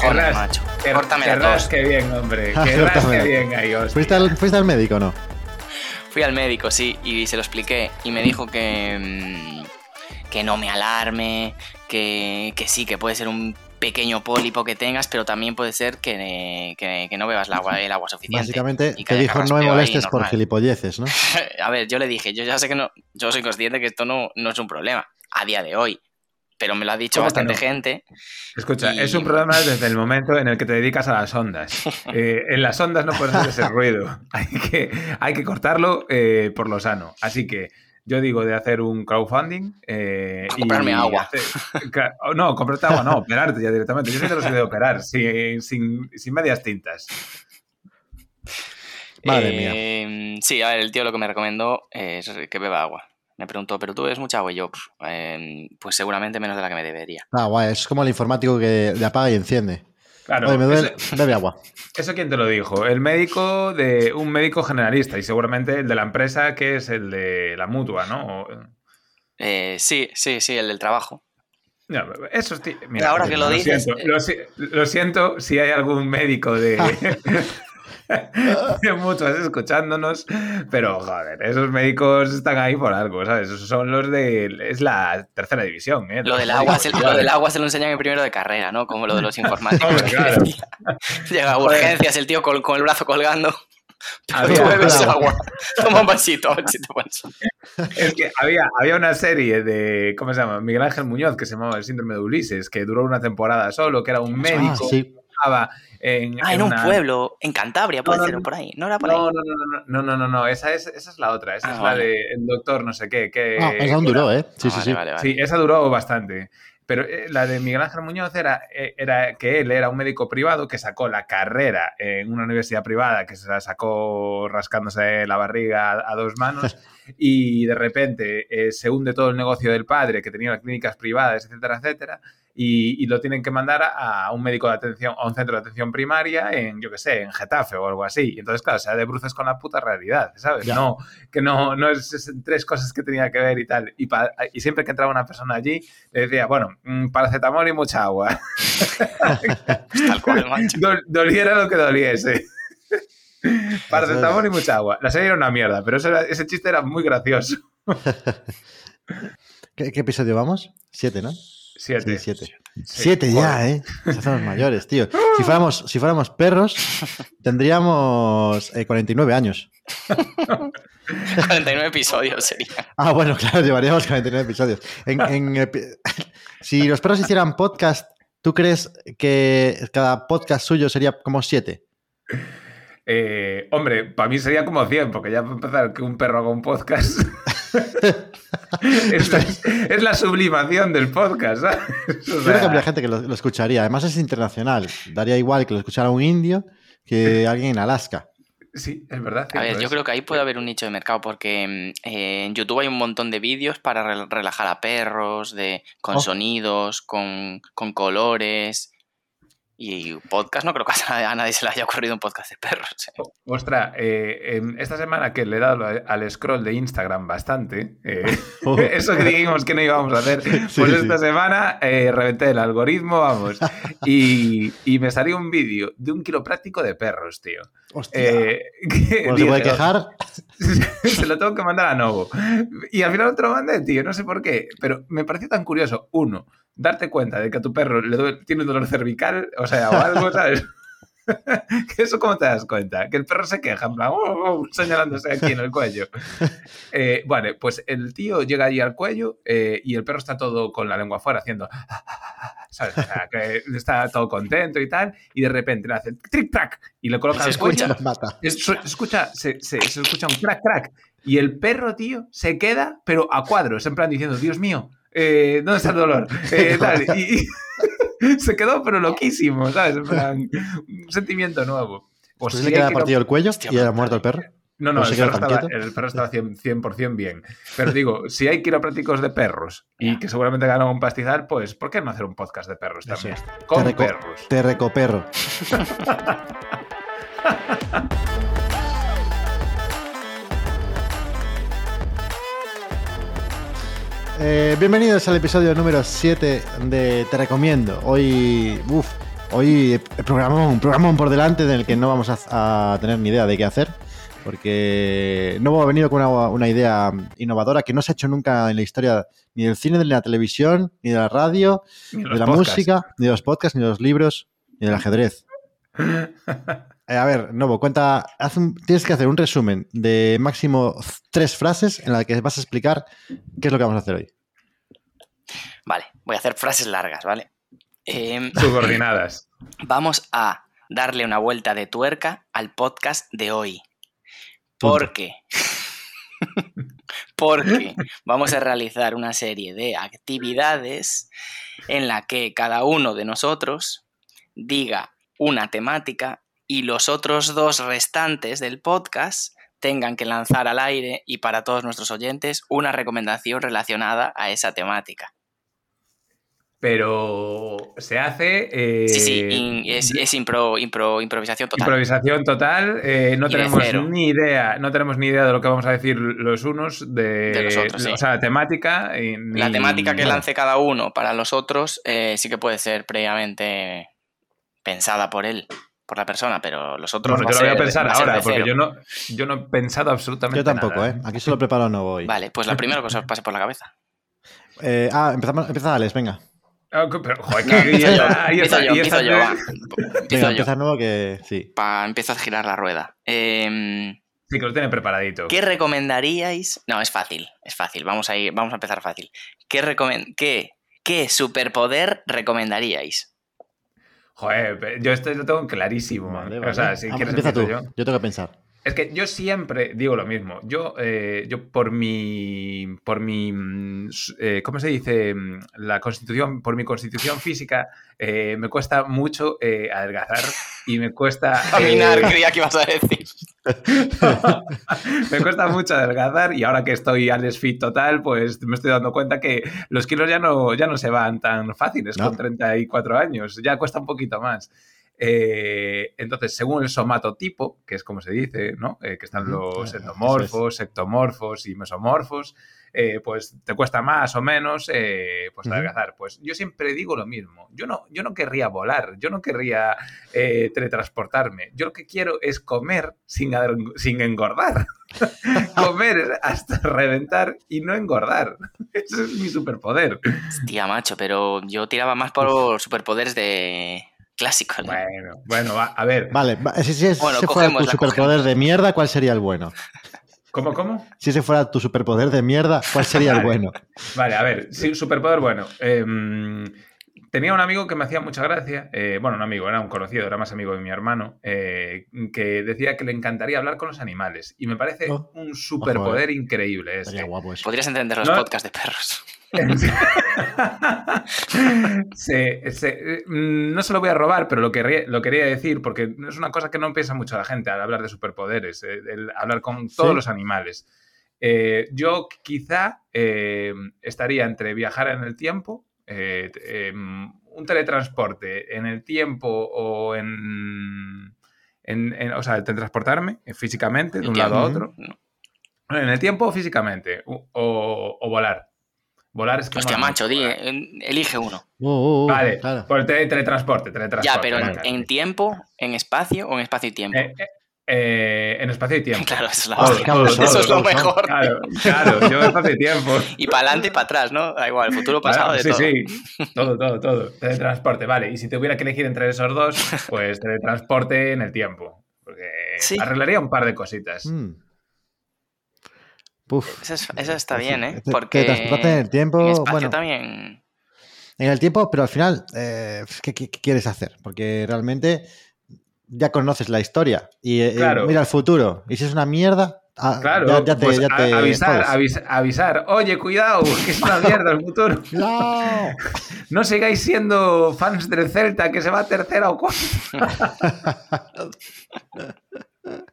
cojones, macho. qué- Córtame la tos. qué bien, hombre. Qué bien ahí. ¿Fuiste al, ¿Fuiste al médico o no? Fui al médico, sí, y se lo expliqué. Y me dijo que. mm, que no me alarme, que, que sí, que puede ser un pequeño pólipo que tengas, pero también puede ser que, que- que no bebas el agua, el agua suficiente. Básicamente y que te dijo no me molestes por normal". gilipolleces, ¿no? A ver, yo le dije, yo ya sé que no, yo soy consciente que esto no, no es un problema a día de hoy, pero me lo ha dicho ¿Cómo que bastante no? gente. Escucha, Y- es un problema desde el momento en el que te dedicas a las ondas. Eh, en las ondas no puedes hacer ese ruido. Hay que, hay que cortarlo eh, por lo sano. Así que yo digo de hacer un crowdfunding. Eh, Pa' comprarme agua. hacer- oh, no, comprarte agua, no, operarte ya directamente. Yo sí te lo soy de operar, sin, sin, sin medias tintas. Madre mía. Eh, Sí, a ver, el tío lo que me recomendó es que beba agua. Me preguntó, ¿pero tú bebes mucha agua? Y yo, "Pf, eh, pues seguramente menos de la que me debería. Ah, guay, es como el informático que le apaga y enciende. Claro, Oye, me duele, eso, bebe agua. ¿eso quién te lo dijo? El médico de un médico generalista y seguramente el de la empresa que es el de la mutua, ¿no? O- Eh, sí, sí, sí, el del trabajo. No, eso es... ti- Ahora que lo dices, Siento, eh. lo, lo siento si hay algún médico de, mutuas escuchándonos, pero joder, esos médicos están ahí por algo, ¿sabes? Esos son los de... Es la tercera división, ¿eh? Lo Los del, agua, se, lo del agua se lo enseñan en primero de carrera, ¿no? Como lo de los informáticos. Hombre, claro. Llega a urgencias, el tío con, con el brazo colgando. Había- Tú bebes Claro. agua. Toma un vasito. Es que había, había una serie de, ¿cómo se llama? Miguel Ángel Muñoz, que se llamaba El síndrome de Ulises, que duró una temporada solo, que era un médico Ah, sí. Trabajaba en, Ah, en un una- pueblo, en Cantabria, puede No, no, ser, o no. por ahí. No era por ahí. No, no, no, no, no, no, no, no, esa es, esa es la otra, esa Ah, es vale. la de el doctor no sé qué. que, Ah, esa aún duró, ¿eh? Sí, Ah, sí, vale, sí. vale, vale. Sí, esa duró bastante. Pero eh, la de Miguel Ángel Muñoz era, eh, era que él era un médico privado que sacó la carrera en una universidad privada, que se la sacó rascándose la barriga a, a dos manos, y de repente eh, se hunde todo el negocio del padre, que tenía las clínicas privadas, etcétera, etcétera, y, y lo tienen que mandar a, a un médico de atención, a un centro de atención primaria en, yo qué sé, en Getafe o algo así. Y entonces, claro, se da de bruces con la puta realidad, ¿sabes? Ya. No, que no, no es, es tres cosas que tenía que ver y tal. Y, pa- y siempre que entraba una persona allí, le decía, bueno, mm, paracetamol y mucha agua. Tal cual. Dol- doliera lo que doliese. Paracetamol y mucha agua. La serie era una mierda, pero era- ese chiste era muy gracioso. ¿Qué, qué episodio vamos? Siete, ¿no? Siete. Sí, siete. Sí, Siete joder. ya, ¿eh? Ya somos mayores, tío. Si fuéramos, si fuéramos perros, tendríamos eh, 49 años. 49 episodios sería. Ah, bueno, claro, llevaríamos 49 episodios. En- si los perros hicieran podcast, ¿tú crees que cada podcast suyo sería como siete? Eh, hombre, para mí sería como 100, porque ya para empezar que un perro haga un podcast. es, la, es la sublimación del podcast, ¿sabes? O creo que habría gente que lo, lo escucharía. Además es internacional. Daría igual que lo escuchara un indio que alguien en Alaska. Sí, es verdad. A ver, yo es. creo que ahí puede haber un nicho de mercado porque mm, eh, en YouTube hay un montón de vídeos para rel- relajar a perros, de, con Oh. sonidos, con, con colores. Y podcast, no creo que a nadie se le haya ocurrido un podcast de perros. ¿eh? Ostras, eh, esta semana que le he dado al scroll de Instagram bastante, eh, eso que dijimos que no íbamos a hacer, pues sí. esta semana eh, reventé el algoritmo, vamos, y, y me salió un vídeo de un quiropráctico de perros, tío. Hostia. Eh, que Bueno, se puede quejar. se lo tengo que mandar a Novo. Y al final no te lo mandé, tío, no sé por qué. Pero me pareció tan curioso, uno, darte cuenta de que a tu perro le duele- tiene dolor cervical, o sea, o algo, ¿sabes? que eso cómo te das cuenta, que el perro se queja, en plan, "Oh, oh", señalándose aquí en el cuello. Eh, vale, pues el tío llega allí al cuello eh, y el perro está todo con la lengua afuera haciendo, ¿sabes? O sea, que está todo contento y tal, y de repente le hace trick track y le coloca Se cuello escucha. Los mata. es- se escucha, se, se- se escucha un crack, crack. Y el perro, tío, se queda, pero a cuadros, en plan diciendo, Dios mío, eh, ¿dónde está el dolor? Eh, tal, y, y se quedó, pero loquísimo, ¿sabes? En plan, un sentimiento nuevo. Pues sí le queda que partido el cuello Hostia, y ha brutal. muerto el perro. No, no, ¿O el perro, estaba, el perro estaba 100%, 100% bien. Pero digo, si hay quiroprácticos de perros y que seguramente ganan un pastizal, pues ¿por qué no hacer un podcast de perros Eso también? es. Con Te reco- perros. Te recoperro. Eh, bienvenidos al episodio número 7 de Te Recomiendo. Hoy, uff, Hoy programón, un programón por delante del que no vamos a, a tener ni idea de qué hacer, porque no ha venido con una, una idea innovadora que no se ha hecho nunca en la historia ni del cine, ni de la televisión, ni de la radio, Ni de la podcasts. música, ni de los podcasts, ni de los libros, ni del ajedrez. Eh, a ver, Novo, cuenta, haz un- tienes que hacer un resumen de máximo tres frases en las que vas a explicar qué es lo que vamos a hacer hoy. Vale, voy a hacer frases largas, ¿vale? Em, Subordinadas. vamos a darle una vuelta de tuerca al podcast de hoy. Punto. Porque, porque vamos a realizar una serie de actividades en la que cada uno de nosotros diga una temática y los otros dos restantes del podcast tengan que lanzar al aire y para todos nuestros oyentes una recomendación relacionada a esa temática. Pero se hace. eh, Sí, sí, in- es, es impro- impro- improvisación total. Improvisación total, eh, no Y tenemos ni idea, no tenemos ni idea de lo que vamos a decir los unos de, De los otros, sí. o sea, temática y ni- La temática que lance cada uno para los otros eh, sí que puede ser previamente pensada por él, por la persona, pero los otros Bueno, va yo lo voy a ser- pensar a ahora, porque yo no, yo no he pensado absolutamente Yo tampoco, nada. ¿eh? Aquí solo preparo Novo hoy. Vale, pues lo primero que os pase por la cabeza. Eh, ah, empezamos, empieza Alex, venga. Ah, Pero, joder, No, que- empiezo yo, empiezo esta- yo, y empiezo esta- yo, va. Venga, Empiezo yo. empieza Novo que sí. Pa, a girar la rueda. Em, Sí, que lo tiene preparadito. ¿Qué recomendaríais? No, es fácil, es fácil. Vamos a ir, vamos a empezar fácil. ¿Qué, recomen- qué, qué superpoder recomendaríais? Joder, yo esto lo tengo clarísimo. Vale, O vale. sea, si Ah, quieres empieza tú. yo. Yo tengo que pensar. Es que yo siempre digo lo mismo. Yo, eh, yo por mi, por mi, mm, eh, ¿cómo se dice? Mm, La constitución, por mi constitución física, eh, me cuesta mucho eh, adelgazar y me cuesta... Caminar, eh, creía que ibas a decir. me cuesta mucho adelgazar y ahora que estoy al fit total, pues me estoy dando cuenta que los kilos ya no, ya no se van tan fáciles No. con 34 años, ya cuesta un poquito más. Eh, entonces, según el somatotipo, que es como se dice, ¿no? Eh, que están los eso endomorfos, ectomorfos y mesomorfos, eh, pues te cuesta más o menos eh, pues adelgazar. Pues yo siempre digo lo mismo. Yo no, yo no querría volar, yo no querría eh, teletransportarme. Yo lo que quiero es comer sin, sin engordar. comer hasta reventar y no engordar. Ese es mi superpoder. Tía, macho, pero yo tiraba más por superpoderes de clásicos. ¿no? Bueno, bueno, va, a ver. Vale, va- si, si ese Bueno, fuera tu superpoder de mierda, ¿cuál sería el bueno? ¿Cómo, cómo? Si ese fuera tu superpoder de mierda, ¿cuál sería el bueno? Vale, a ver, sí, superpoder bueno. Em, tenía un amigo que me hacía mucha gracia, eh, bueno, un amigo, era un conocido, era más amigo de mi hermano, eh, que decía que le encantaría hablar con los animales. Y me parece Oh, un superpoder increíble ese. Sería guapo eso. Podrías entender los No. podcasts de perros. Se- se- eh, mm, no se lo voy a robar, pero lo quería, lo quería decir porque es una cosa que no piensa mucho la gente al hablar de superpoderes, eh, el hablar con todos Sí. los animales. Eh, yo quizá eh, estaría entre viajar en el tiempo, eh, em, un teletransporte en el tiempo o en, en- en- o sea, el teletransportarme eh, físicamente de un lado a otro. En el tiempo o físicamente, o, o- o volar. Volar es que Hostia, macho, di, elige uno. Uh, uh, uh, Vale, claro. por el tele- teletransporte, teletransporte. Ya, pero en, tiempo, en espacio o en espacio y tiempo. Eh, eh, eh, en espacio y tiempo. Claro, eso es, la Todo, hostia. todo, Eso todo, es lo mejor. Claro, claro, yo en espacio y tiempo. Y para adelante y para atrás, ¿no? Da igual, futuro pasado Claro, de sí, todo. sí, todo, todo, todo. Teletransporte, vale. Y si tuviera que elegir entre esos dos, pues teletransporte en el tiempo. Porque Sí. arreglaría un par de cositas. Mm. Puf. Eso, es- eso está bien, ¿eh? Te- Porque teletransportarte en el tiempo, en espacio bueno, también... en el tiempo, pero al final, eh, ¿qué, qué- qué quieres hacer? Porque realmente ya conoces la historia y eh, Claro. mira el futuro. Y si es una mierda, ah, Claro, ya, ya te, pues ya a- te avisar, avis- avisar. Oye, cuidado, que es una mierda el futuro. ¡No! No sigáis siendo fans del Celta, que se va a tercera o cuarta.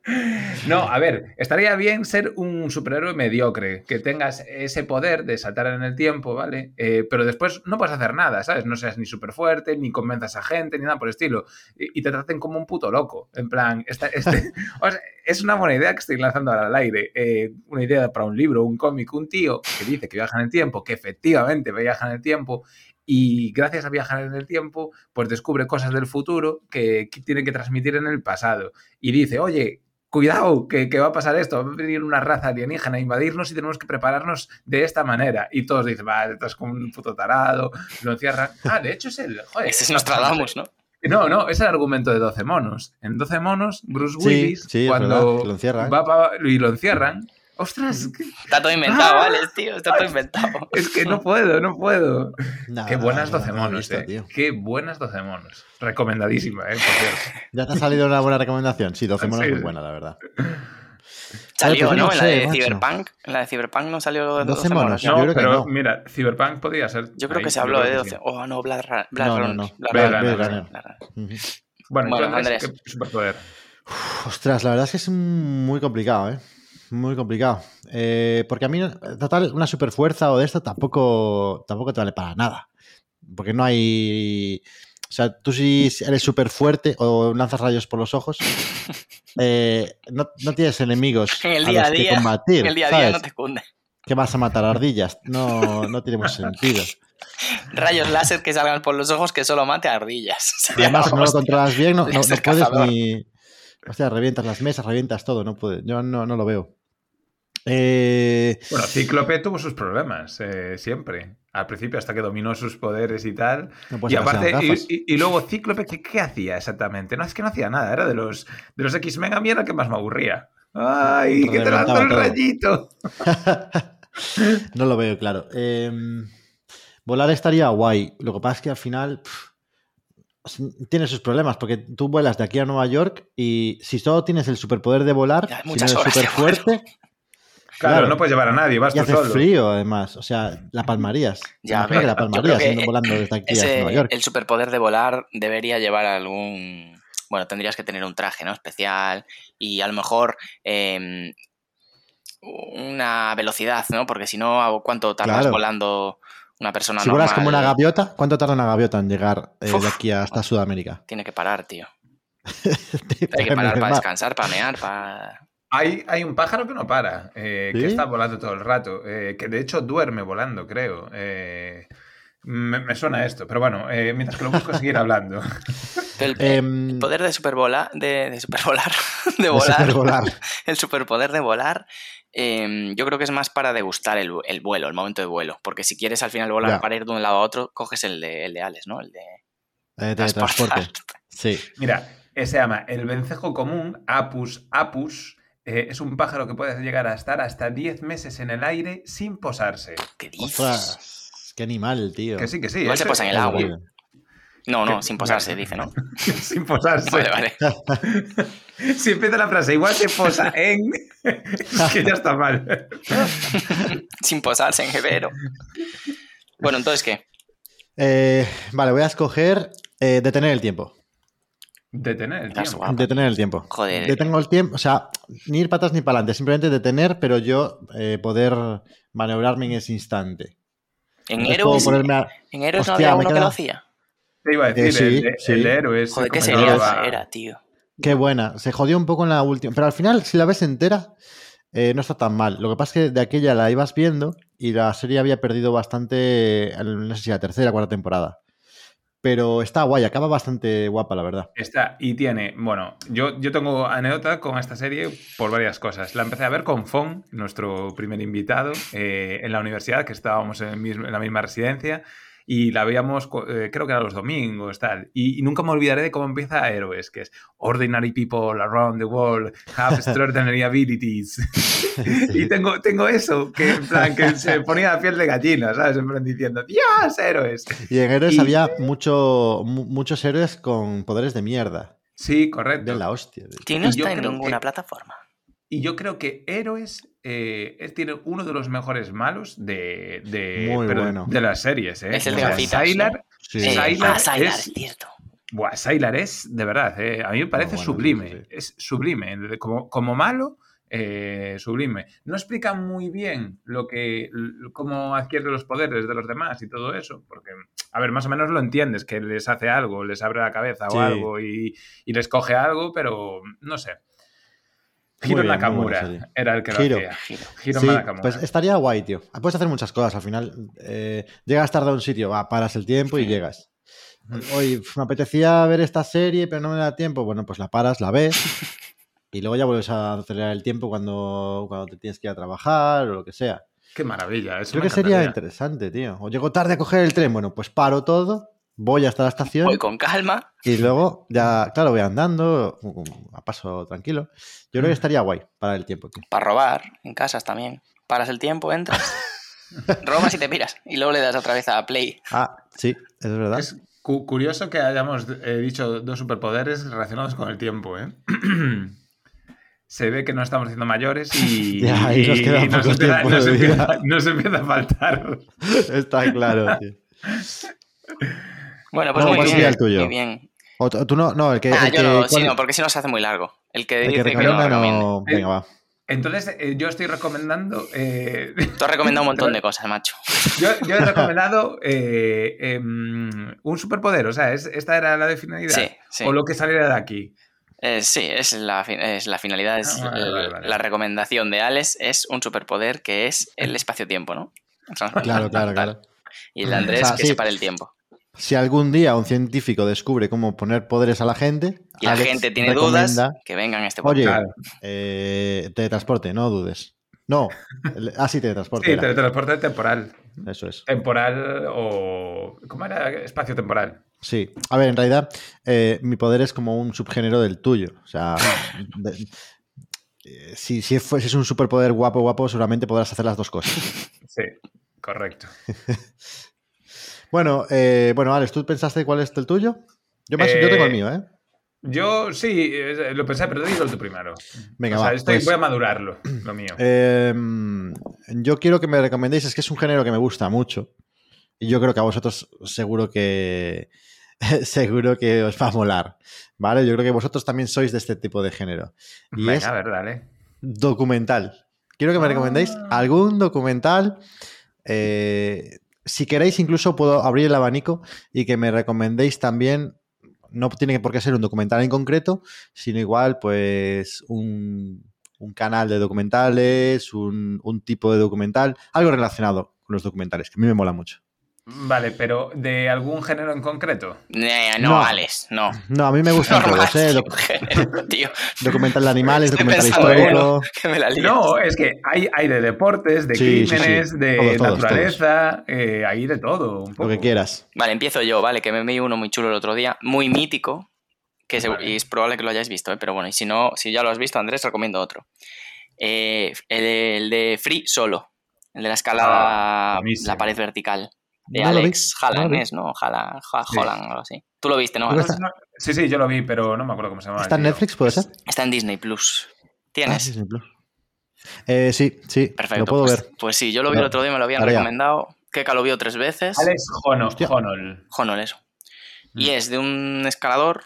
No, a ver, estaría bien ser un superhéroe mediocre, que tengas ese poder de saltar en el tiempo, ¿vale? Eh, pero después no puedes hacer nada, ¿sabes? No seas ni súper fuerte, ni convenzas a gente, ni nada por el estilo. Y, y te traten como un puto loco. En plan, esta- este- o sea, es una buena idea que estoy lanzando ahora al aire. Eh, una idea para un libro, un cómic, un tío que dice que viaja en el tiempo, que efectivamente viaja en el tiempo, y gracias a viajar en el tiempo, pues descubre cosas del futuro que, que tiene que transmitir en el pasado. Y dice, oye, cuidado, que, que, va a pasar esto, va a venir una raza alienígena a invadirnos y tenemos que prepararnos de esta manera. Y todos dicen, vale, estás como un puto tarado, lo encierran. Ah, de hecho es el... Joder, Ese es Nostradamus, ¿no? No, no, es el argumento de 12 monos. En 12 monos, Bruce Willis, sí, cuando verdad, lo encierran. va pa- y lo encierran, ostras, Está todo inventado, Ah. ¿vale, tío? Está todo inventado. es que no puedo, no puedo. Qué buenas nada, 12 no lo he monos, visto, eh. tío. Qué buenas 12 monos. Recomendadísima, eh, por cierto. ¿Ya te ha salido una buena recomendación? Sí, 12 monos Sí, es muy buena, la verdad. Salió, pues ¿no? no en la de macho. Cyberpunk. En la de Cyberpunk no salió lo de 12 12 monos. monos, ¿no? yo que pero no. mira, Cyberpunk podría ser. Yo creo ahí, que se habló de que 12. sí. Oh, no, Blade Runner. Bueno, Bueno, ¿tú, Andrés, Andrés. ¿qué superpoder? Ostras, la verdad es que es muy complicado, ¿eh? Muy complicado. Eh, porque a mí, total, una super fuerza o de esto tampoco, tampoco te vale para nada. Porque no hay. O sea, tú si eres súper fuerte o lanzas rayos por los ojos, eh, no, no tienes enemigos En el a los que combatir. En el día a día no te cunde. ¿Qué vas a matar ardillas? No, no tiene mucho sentido. Rayos láser que salgan por los ojos que solo mate a ardillas. Y Sería además, si no lo controlas bien, no, no- no puedes cazador. Ni. Hostia, revientas las mesas, revientas todo, no puede. Yo no, no lo veo. Eh, Bueno, Cíclope tuvo sus problemas, eh, siempre. Al principio, hasta que dominó sus poderes y tal. no Y aparte, y, luego Cíclope, ¿qué, qué hacía exactamente? No, es que no hacía nada, era de los, de los X-Men a mí era el que más me aburría. ¡Ay, que te lanzó el todo. rayito! no lo veo, claro. Eh, volar estaría guay. Lo que pasa es que al final pff, tiene sus problemas, porque tú vuelas de aquí a Nueva York y si solo tienes el superpoder de volar, si no eres súper fuerte, Claro, Claro. no puedes llevar a nadie, vas y tú hace solo. frío además. O sea, la palmarías. Ya, que la palmarías que volando desde aquí a Nueva York. el superpoder de volar debería llevar algún. Bueno, tendrías que tener un traje, ¿no? Especial. Y a lo mejor. eh, una velocidad, ¿no? Porque si no, ¿cuánto tardas Claro. volando una persona Si normal? vuelas como una gaviota, ¿cuánto tarda una gaviota en llegar eh, Uf. de aquí hasta Sudamérica? Tiene que parar, tío. Hay que parar para descansar, para mear, para. Hay, hay un pájaro que no para, eh, ¿Sí? que está volando todo el rato, eh, que de hecho duerme volando, creo. Eh, me, me suena esto, pero bueno, eh, mientras que lo busco, seguir hablando. El, Em, el poder de supervolar, de, de supervolar, de de volar, supervolar. el superpoder de volar, em, yo creo que es más para degustar el, el vuelo, el momento de vuelo. Porque si quieres al final volar Ya. para ir de un lado a otro, coges el de, el de Alex, ¿no? El de Eh, de transporte. Sí. Mira, eh, se llama el vencejo común, Apus apus. eh, es un pájaro que puede llegar a estar hasta 10 meses en el aire sin posarse. ¿Qué dices? Ostras, qué animal, tío. Que sí, que sí. Igual se ese- posa en el agua. No, no, que- sin posarse, dice, ¿no? sin posarse. Vale, vale. Si empieza la frase, igual se posa en. es que ya está mal. sin posarse en Gebero. Bueno, entonces, ¿qué? Eh, vale, voy a escoger eh, detener el tiempo. Detener el tiempo. Detener el tiempo. Joder. Detengo el tiempo, o sea, ni ir atrás ni para adelante, simplemente detener, pero yo eh, poder maniobrarme en ese instante. En Héroes, ponerme a- en Héroes no había uno que queda- lo hacía. Te iba a decir, Eh, sí, el, de, sí. el de héroes. Joder, qué sería era, tío. Qué buena. Se jodió un poco en la última. Pero al final, si la ves entera, eh, no está tan mal. Lo que pasa es que de aquella la ibas viendo y la serie había perdido bastante, no sé si la tercera o cuarta temporada. Pero está guay, acaba bastante guapa, la verdad. Está, y tiene, bueno, yo, yo tengo anécdota con esta serie por varias cosas. La empecé a ver con Fon, nuestro primer invitado, eh, en la universidad, que estábamos en, el mismo- en la misma residencia, y la veíamos, co- eh, creo que era los domingos, tal. Y, y nunca me olvidaré de cómo empieza Héroes, que es Ordinary people around the world have extraordinary abilities. y tengo, tengo eso, que en plan, que se ponía la piel de gallina, ¿sabes? En plan diciendo, ¡Dios, héroes! Y en Héroes Y- había mucho, mu- muchos héroes con poderes de mierda. Sí, correcto. De la hostia. de- Que no está en ninguna que- plataforma. Y yo creo que Héroes eh, es- tiene uno de los mejores malos de, de, Muy pero bueno. de las series. ¿eh? Es el de gafitas, Sylar, Sí. Sylar ah, Sylar, es- es cierto. buah, Sylar es de verdad. ¿eh? A mí me parece bueno, sublime. sí, sí. Es sublime. Como, como malo, eh, sublime. No explica muy bien lo que cómo adquiere los poderes de los demás y todo eso. Porque, a ver, más o menos lo entiendes, que les hace algo, les abre la cabeza Sí. o algo y, y les coge algo, pero no sé. Hiro bien, Nakamura era el que lo Hiro. hacía. Hiro Sí, Nakamura. pues estaría guay, tío. Puedes hacer muchas cosas. Al final, eh, llegas tarde a un sitio, va, paras el tiempo y llegas. Hoy me apetecía ver esta serie, pero no me da tiempo. Bueno, pues la paras, la ves y luego ya vuelves a acelerar el tiempo cuando, cuando te tienes que ir a trabajar o lo que sea. Qué maravilla. Eso Creo me que sería interesante, tío. O llego tarde a coger el tren, bueno, pues paro todo, voy hasta la estación Voy con calma. y luego ya, claro, voy andando a paso tranquilo. Yo Mm. creo que estaría guay para el tiempo, tío. Para robar en casas también. Paras el tiempo, entras, robas y te piras. Y luego le das otra vez a play. Ah, sí, eso es verdad. Es cu- curioso que hayamos eh, dicho dos superpoderes relacionados con el tiempo, ¿eh? Se ve que no estamos haciendo mayores y, Ya, y nos queda poco empieza, tiempo nos de empieza- vida. nos empieza a faltar. Está claro, tío. Bueno, pues Bueno, muy ¿cuál bien. sería el tuyo? Muy bien. O tú no, no, el que. Ah, el yo que- no, sí, ¿cuál- no, porque si no se hace muy largo. El que el que dice que no no. Venga, va. Entonces, eh, yo estoy recomendando. eh, Tú has recomendado un montón de cosas, macho. yo, yo he recomendado eh, em, un superpoder. O sea, es- esta era la de finalidad. Sí, sí. O lo que saliera de aquí. Eh, sí, es la, es la finalidad, es Ah, vale, el- vale, vale. la recomendación de Alex es un superpoder que es el espacio-tiempo, ¿no? Claro, claro, claro. Y el de Andrés O sea, que sí. se para el tiempo. Si algún día un científico descubre cómo poner poderes a la gente. Y la Alex gente tiene dudas, que vengan a este Oye, podcast. Claro. eh, teletransporte, no dudes. No. el- ah, sí, teletransporte. Sí, era. teletransporte temporal. Eso es. Temporal o. ¿Cómo era? Espacio temporal. Sí. A ver, en realidad, eh, mi poder es como un subgénero del tuyo. O sea, de- eh, si, si fueses un superpoder guapo, guapo, seguramente podrás hacer las dos cosas. Sí, correcto. Bueno, eh, bueno, Alex, ¿tú pensaste cuál es el tuyo? Yo, más, yo tengo el Eh, mío, ¿eh? Yo sí, eh, lo pensé, pero digo tú primero. Venga, o sea, va, estoy- pues- voy a madurarlo, lo mío. Eh, yo quiero que me recomendéis, es que es un género que me gusta mucho. Y yo creo que a vosotros seguro que seguro que os va a molar. ¿Vale? Yo creo que vosotros también sois de este tipo de género. Y Venga, es a ver, dale. documental. Quiero que me Ah. recomendéis algún documental. eh, si queréis, incluso puedo abrir el abanico y que me recomendéis también. No tiene por qué ser un documental en concreto, sino igual, pues, un, un canal de documentales, un, un tipo de documental, algo relacionado con los documentales, que a mí me mola mucho. Vale, pero ¿de algún género en concreto? Eh, no, No. Alex, no. No, a mí me gustan Normal, todos, ¿eh? tío, Doc- género, tío. documental de animales, documental histórico. Que me la lías. No, es que hay, hay de deportes, de Sí, sí, sí. crímenes, de Todos, todos, naturaleza, eh, hay de todo. Un Lo que quieras. Vale, empiezo yo, ¿vale? Que me vi uno muy chulo el otro día, muy mítico, que se- y es probable que lo hayáis visto, ¿eh? pero bueno, y si no, si ya lo has visto, Andrés, recomiendo otro. Eh, el, el de Free Solo, el de la escalada, Ah, la pared vertical, de No Alex no Halland, vi. es, ¿no? Halland, Ha- Sí. Holland, algo así. Tú lo viste, ¿no? Sí, sí, yo lo vi, pero no me acuerdo cómo se llama. ¿Está en. Netflix, puede ser? Está en Disney Plus. Ah, ¿Tienes? Disney Plus. Eh, sí, sí, Perfecto. lo puedo pues, ver. pues sí, yo lo vi No, el otro día, me lo habían recomendado. Keka lo vio tres veces. Alex. Honol. Honor, eso. Y Mm. es de un escalador.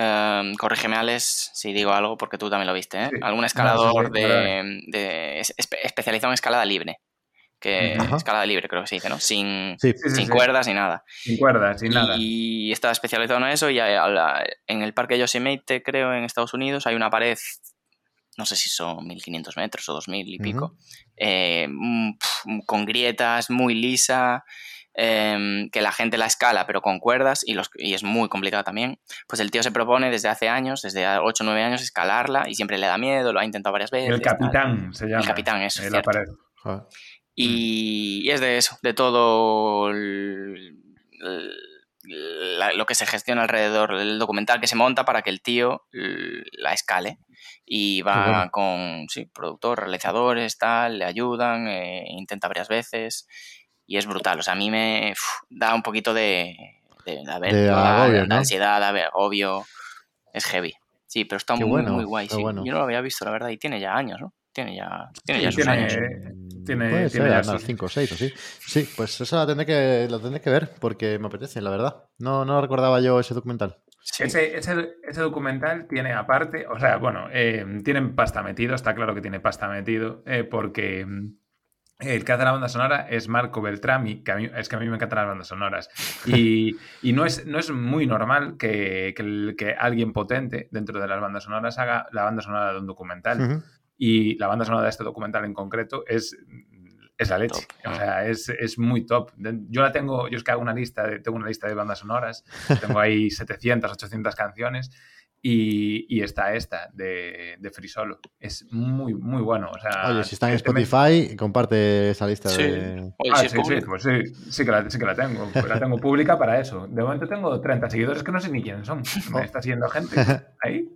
eh, corrígeme, Alex, si digo algo, porque tú también lo viste, ¿eh? Sí. Algún No, escalador sí, de, de- es- espe- especializado en escalada libre. Que, Ajá. escalada libre, creo que se dice, ¿no? Sin, Sí, Sí, sin sí. cuerdas ni nada. Sin cuerdas, sin nada. Y está especializado en eso. Y a- a la- en el parque Yosemite, creo, en Estados Unidos, hay una pared, no sé si son 1500 metros o 2000 y pico, eh, mm, con grietas, muy lisa, em, que la gente la escala, pero con cuerdas, y, los, y es muy complicado también. Pues el tío se propone desde hace años, desde 8 o 9 años, escalarla y siempre le da miedo, lo ha intentado varias veces. El tal. capitán se llama. capitán, eso, la cierto. pared. Joder. Y, y es de eso, de todo el- el- la- lo que se gestiona alrededor del documental que se monta para que el tío la escale. Y va bueno. con sí, productor, realizadores, tal, le ayudan, eh, intenta varias veces. Y es brutal. O sea, a mí me uf, da un poquito de, de, de ansiedad, da agobio. Es heavy. Sí, pero está muy, bueno, muy guay. qué sí. bueno. Yo no lo había visto, la verdad, y tiene ya años, ¿no? Tiene ya, tiene Sí, ya sus tiene- años. tiene- Puede tiene ser, ya unas sus- 5 o 6 o sí. Sí, pues esa la tendré que, la tendré que ver porque me apetece, la verdad. No, no recordaba yo ese documental. Sí. Ese, ese- ese documental tiene aparte, o sea, bueno, eh, tienen pasta metido, está claro que tiene pasta metido, eh, porque mm, El que hace la banda sonora es Marco Beltrami, que a mí, es que a mí me encantan las bandas sonoras. Y, y no, es, no es muy normal que, que, que alguien potente dentro de las bandas sonoras haga la banda sonora de un documental. Ujú. Y la banda sonora de este documental en concreto es, es la leche. Top. O sea, es, es muy top. Yo la tengo, yo es que hago una lista, de, tengo una lista de bandas sonoras. Tengo ahí 700, 800 canciones. Y, y está esta de, de Free Solo. Es muy, muy bueno. O sea, Oye, si está en met- Spotify, comparte esa lista Sí. de. Oye, Ah, si sí, sí, pues sí, sí que, la, sí que la tengo. Pues la tengo pública para eso. De momento tengo 30 seguidores que no sé ni quiénes son. Me está siguiendo gente ahí.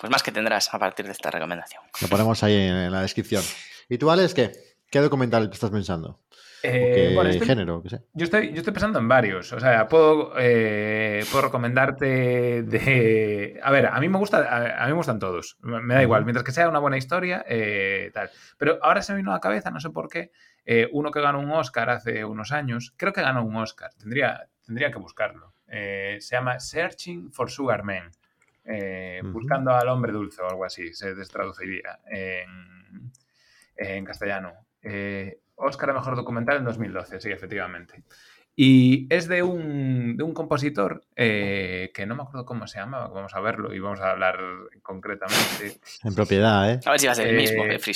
Pues más que tendrás a partir de esta recomendación. Lo ponemos ahí en, en la descripción. ¿Y tú, Alex, qué? ¿Qué documental estás pensando? ¿O Eh, qué bueno, estoy- género? ¿Qué sé? Yo estoy, yo estoy pensando en varios. O sea, puedo, eh, puedo recomendarte de. A ver, a mí me gusta, a, a mí me gustan todos. Me, me da igual. Mientras que sea una buena historia, eh, tal. Pero ahora se me vino a la cabeza, no sé por qué, eh, uno que ganó un Oscar hace unos años. Creo que ganó un Oscar. Tendría, tendría que buscarlo. Eh, se llama Searching for Sugar Man. Eh. Buscando al hombre dulce o algo así, se traduciría en, en castellano. Eh, Oscar a Mejor Documental en 2012, sí, efectivamente. Y es de un, de un compositor eh, que no me acuerdo cómo se llama, vamos a verlo y vamos a hablar concretamente. En propiedad, ¿eh? A ver si va a ser el mismo Eh, que Free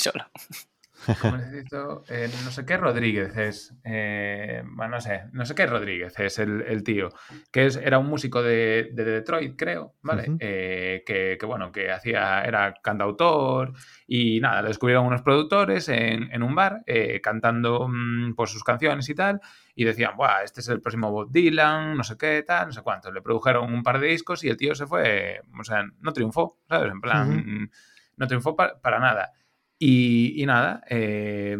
Eh, no sé qué Rodríguez es. eh, bueno, no sé, no sé qué Rodríguez es el, el tío. Que es, era un músico de, de Detroit, creo, ¿vale? Eh, que, que, bueno, que hacía, era cantautor y nada, lo descubrieron unos productores en, en un bar cantando mm, pues, sus canciones y tal. Y decían, Buah, este es el próximo Bob Dylan, no sé qué, tal, no sé cuánto. Le produjeron un par de discos y el tío se fue, o sea, no triunfó, ¿sabes? En plan, Ujú. no triunfó pa- para nada. Y, nada, eh,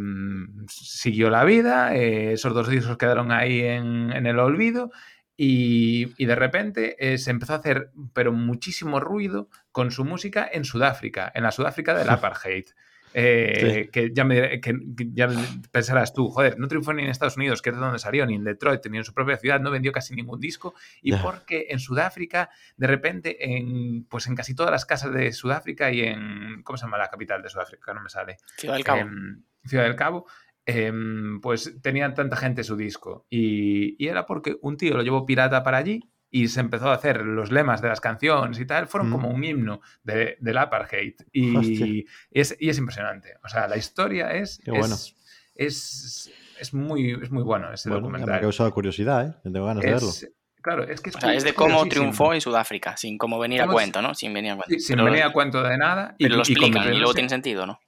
siguió la vida, eh, esos dos discos quedaron ahí en, el olvido y, y de repente eh, se empezó a hacer, pero muchísimo ruido con su música en Sudáfrica, en la Sudáfrica del apartheid. Eh, Que ya me diré- que, que ya pensarás tú, joder, no triunfó ni en Estados Unidos, que es de donde salió, ni en Detroit, ni en su propia ciudad, no vendió casi ningún disco, y porque en Sudáfrica, de repente, en, pues en casi todas las casas de Sudáfrica y en, ¿cómo se llama la capital de Sudáfrica? No me sale. Ciudad del Cabo. Em, Ciudad del Cabo, em, pues tenían tanta gente su disco. Y, y era porque un tío lo llevó pirata para allí y se empezó a hacer los lemas de las canciones y tal. Fueron Mm. como un himno de, del apartheid. Y, y es, y es impresionante. O sea, la historia es. Qué bueno. es, es, es muy, es muy bueno ese Bueno, ya me ha documental. causado curiosidad, ¿eh? Tengo ganas de verlo. Es- claro, es que es, O sea, es de cómo triunfó en Sudáfrica, sin cómo venir a cuento, ¿no? Sin venir a cuento. Sí, sin Pero- venir a cuento de nada. Pero lo y explican y convirtiéndose- luego tiene sentido, ¿no?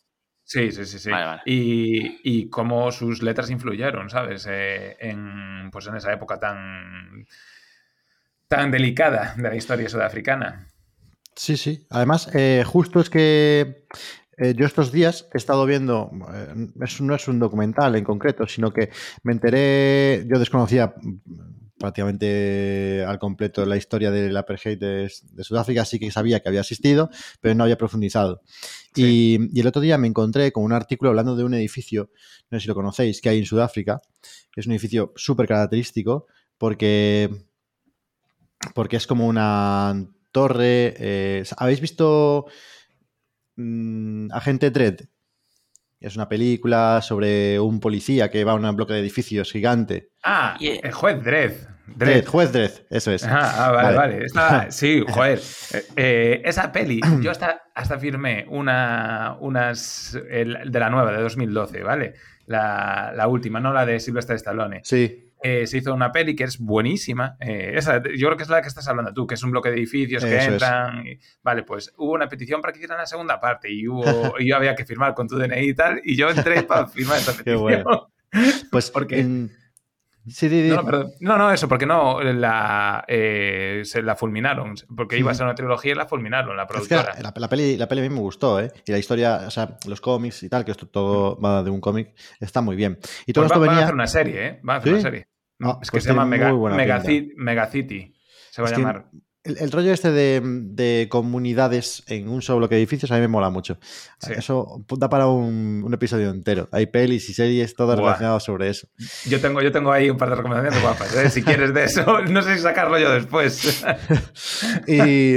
Sí, sí, sí, sí. Vale, vale. Y, y cómo sus letras influyeron, ¿sabes? Eh, en, pues en esa época tan, tan delicada de la historia sudafricana. Sí, sí. Además, eh, justo es que eh, yo estos días he estado viendo, eh, es- no es un documental en concreto, sino que me enteré, yo desconocía prácticamente al completo la historia del apartheid de, de Sudáfrica, sí que sabía que había existido, pero no había profundizado. Y, y el otro día me encontré con un artículo hablando de un edificio, no sé si lo conocéis, que hay en Sudáfrica, que es un edificio súper característico porque porque es como una torre. eh, ¿Habéis visto mm, Agente Dredd? Es una película sobre un policía que va a un bloque de edificios gigante. Ah, el juez Dredd. Dredd, Dredd. juez Dredd, eso es. Ah, ah, vale, Vale. sí, joder. Eh, eh, esa peli, yo hasta, hasta firmé una, unas el- de la nueva, de 2012, ¿vale? La, la última, no la de Sylvester Stallone. Sí, Eh, se hizo una peli que es buenísima. eh, esa, yo creo que es la que estás hablando tú, que es un bloque de edificios que Eso es. entran. y- vale, pues hubo una petición para que hicieran la segunda parte y, hubo, y yo había que firmar con tu DNI y tal, y yo entré para firmar esa Qué petición. bueno. pues Porque- en- Sí, di, di. No, no, perdón. no, no, eso, porque no la, eh, se la fulminaron, porque iba a ser una trilogía y la fulminaron, la Es que productora. la, la peli, la peli a mí me gustó, ¿eh? Y la historia, o sea, los cómics y tal, que esto todo va de un cómic, está muy bien. Y todo Pues esto va- van a venía... hacer una serie, ¿eh? Van a hacer ¿Sí? una serie. Es que pues se llama Mega. Se va Es a llamar. El, el rollo este de, de comunidades en un solo bloque de edificios a mí me mola mucho. Sí. Eso da para un, un episodio entero. Hay pelis y series todas Buah. relacionadas sobre eso. Yo tengo, yo tengo ahí un par de recomendaciones guapas, ¿eh? Si quieres de eso, no sé si sacarlo yo después. Y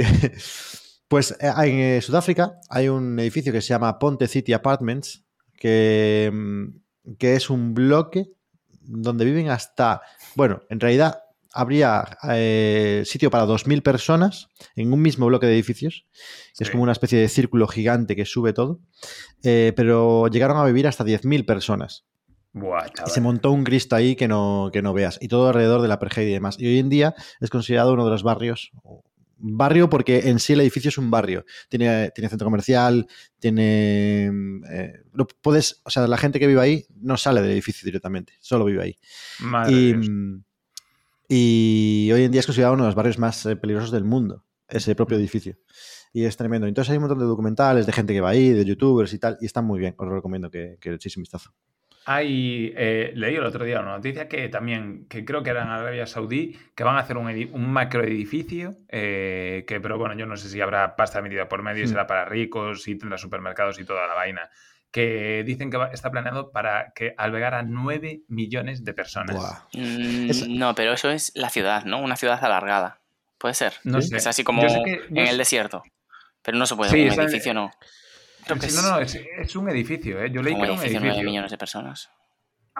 pues en eh, Sudáfrica hay un edificio que se llama Ponte City Apartments, que mm, que es un bloque donde viven hasta, bueno, en realidad habría eh, sitio para 2.000 personas en un mismo bloque de edificios, es como una especie de círculo gigante que sube todo, eh, pero llegaron a vivir hasta 10.000 personas. Buah, Y se montó un Cristo ahí que no, que no veas. Y todo alrededor de la Pergey y demás. Y hoy en día es considerado uno de los barrios. Barrio porque en sí el edificio es un barrio. Tiene, tiene centro comercial, tiene... eh, lo puedes, o sea, la gente que vive ahí no sale del edificio directamente, solo vive ahí. Madre Y, Dios. mm, y hoy en día es considerado uno de los barrios más eh, peligrosos del mundo, ese propio Mm. edificio. Y es tremendo. Entonces hay un montón de documentales de gente que va ahí, de youtubers y tal, y están muy bien. Os lo recomiendo que, que le echéis un vistazo. Hay, eh, leí el otro día una noticia que también, que creo que era en Arabia Saudí, que van a hacer un, edi- un macro edificio, eh, que, pero bueno, yo no sé si habrá pasta metida por medio y Hmm. será para ricos y tendrá supermercados y toda la vaina, que dicen que va- está planeado para que albergar a 9 millones de personas. Mm, Es- No, pero eso es la ciudad, ¿no? Una ciudad alargada. Puede ser. No Sí. sé. Es así como yo en el desierto. Pero no se puede. Sí, un edificio no. Creo que Sí, es no, no, es, es un edificio, ¿eh? Yo leí un que era un edificio de 9 edificio. millones de personas.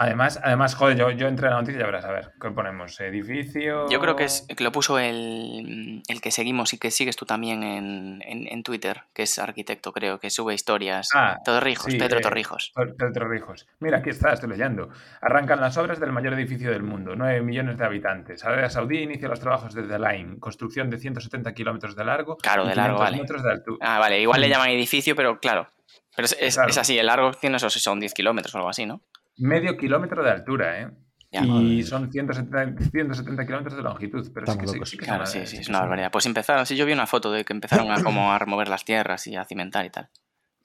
Además, además, joder, yo, yo entré a la noticia y ya verás, a ver, ¿qué ponemos? Edificio... Yo creo que, es, que lo puso el, el que seguimos y que sigues tú también en, en- en Twitter, que es arquitecto, creo, que sube historias. Ah, Torrijos, sí, Pedro eh, Torrijos. Tor- Pedro Torrijos. Mira, aquí está, estoy leyendo. Arrancan las obras del mayor edificio del mundo, 9 millones de habitantes. Arabia Saudí inicia los trabajos de The Line, construcción de 170 kilómetros de largo. Claro, de largo, 500 vale. metros de altura. Ah, vale, igual le llaman edificio, pero claro. Pero es, es- Claro. es así, el largo tiene esos, son 10 kilómetros o algo así, ¿no? Medio kilómetro de altura, ¿eh? Ya. Y son 170, 170 kilómetros de longitud. Pero sí que, sí, sí que Claro, es sí, una- sí, sí es una barbaridad. Pues empezaron, sí, yo vi una foto de que empezaron a como a remover las tierras y a cimentar y tal.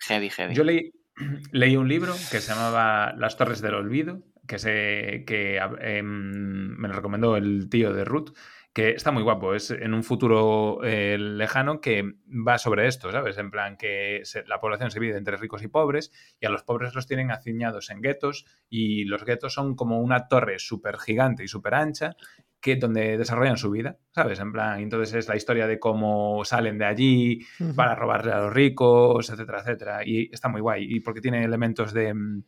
Heavy, heavy. Yo leí, leí un libro que se llamaba Las Torres del Olvido, que, se, que em, me lo recomendó el tío de Ruth, que está muy guapo. Es en un futuro eh, lejano que va sobre esto, ¿sabes? En plan que se- la población se divide entre ricos y pobres y a los pobres los tienen aciñados en guetos y los guetos son como una torre súper gigante y súper ancha que donde desarrollan su vida, ¿sabes? En plan, entonces es la historia de cómo salen de allí, para robarle a los ricos, etcétera, etcétera. Y está muy guay. Y porque tiene elementos de, mm,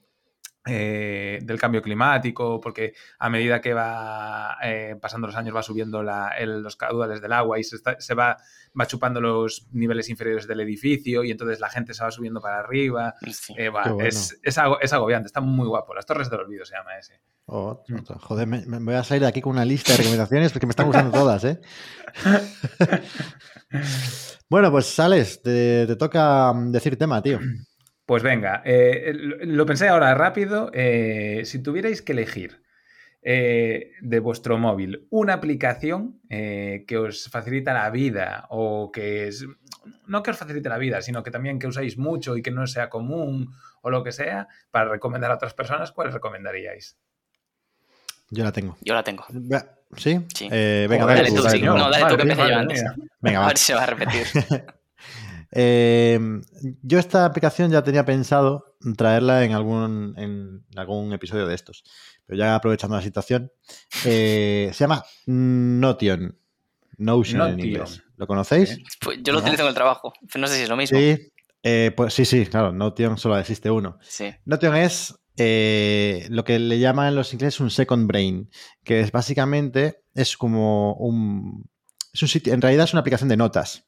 eh, del cambio climático, porque a medida que va eh, pasando los años va subiendo la- el- los caudales del agua y se, está- se va, va chupando los niveles inferiores del edificio y entonces la gente se va subiendo para arriba. Sí. Eh, va, Qué bueno. es, es, ago- es agobiante, está muy guapo. Las Torres del Olvido se llama ese. Oh, Mm. Joder, me, me voy a salir de aquí con una lista de recomendaciones porque me están gustando todas, ¿eh? bueno, pues sales, te, te toca mm, decir tema, tío. Pues venga, eh, lo, pensé ahora rápido. eh, si tuvierais que elegir eh, de vuestro móvil una aplicación eh, que os facilita la vida o que es, no que os facilite la vida, sino que también que usáis mucho y que no sea común o lo que sea, para recomendar a otras personas, ¿cuál recomendaríais? Yo la tengo. Yo la tengo. ¿Sí? Sí. Eh, venga, Joder, dale, dale tú, tú, dale sí. tú. No, dale tú, que empecé yo antes. Venga, A va. ver si se va a repetir. Eh, yo esta aplicación ya tenía pensado traerla en algún, en algún episodio de estos, pero ya aprovechando la situación, eh, se llama Notion, Notion en Notion. inglés. ¿Lo conocéis? Sí. Pues yo lo utilizo en el trabajo. No sé si es lo mismo. Sí, eh, pues sí, sí, claro, Notion solo existe uno. Sí. Notion es eh, lo que le llaman los ingleses un second brain, que es básicamente es como un, es un sitio, en realidad es una aplicación de notas,